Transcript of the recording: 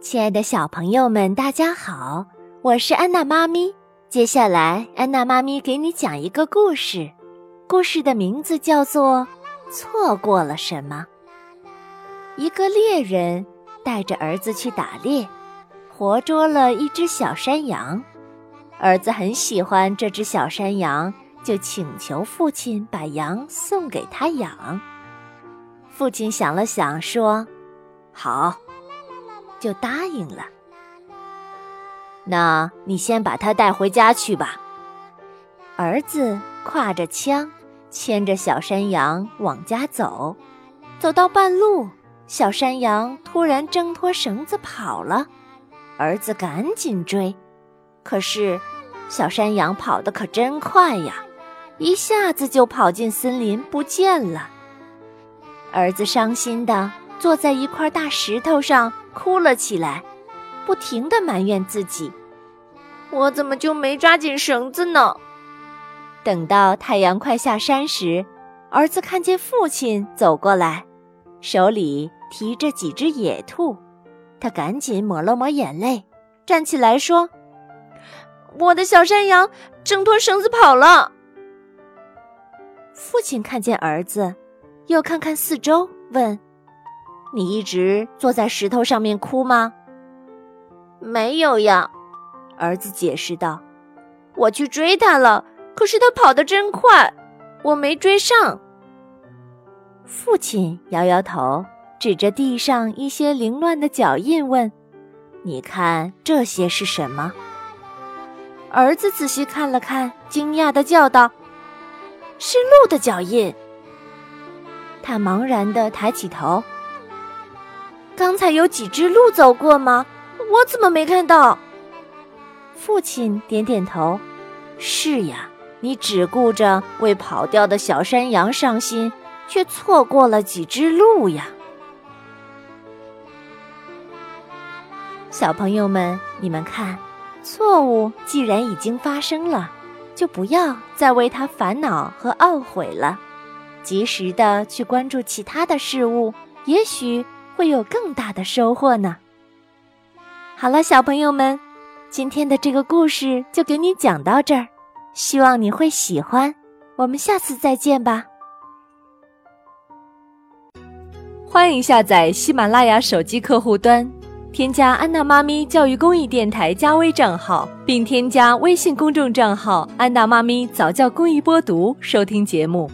亲爱的小朋友们，大家好，我是安娜妈咪。接下来，安娜妈咪给你讲一个故事，故事的名字叫做《错过了什么》。一个猎人带着儿子去打猎，活捉了一只小山羊。儿子很喜欢这只小山羊，就请求父亲把羊送给他养。父亲想了想，说：“好。”就答应了。那你先把它带回家去吧。儿子挎着枪，牵着小山羊往家走。走到半路，小山羊突然挣脱绳子跑了。儿子赶紧追，可是小山羊跑得可真快呀，一下子就跑进森林不见了。儿子伤心的坐在一块大石头上。哭了起来，不停的埋怨自己：“我怎么就没抓紧绳子呢？”等到太阳快下山时，儿子看见父亲走过来，手里提着几只野兔，他赶紧抹了抹眼泪，站起来说：“我的小山羊挣脱绳子跑了。”父亲看见儿子，又看看四周，问。你一直坐在石头上面哭吗？没有呀，儿子解释道。我去追他了，可是他跑得真快，我没追上。父亲摇摇头，指着地上一些凌乱的脚印问：“你看这些是什么？”儿子仔细看了看，惊讶的叫道：“是鹿的脚印。”他茫然的抬起头。才有几只鹿走过吗？我怎么没看到？父亲点点头：“是呀，你只顾着为跑掉的小山羊伤心，却错过了几只鹿呀。”小朋友们，你们看，错误既然已经发生了，就不要再为它烦恼和懊悔了，及时的去关注其他的事物，也许。会有更大的收获呢。好了，小朋友们，今天的这个故事就给你讲到这儿，希望你会喜欢。我们下次再见吧。欢迎下载喜马拉雅手机客户端，添加安娜妈咪教育公益电台加微账号，并添加微信公众账号“安娜妈咪早教公益播读”，收听节目。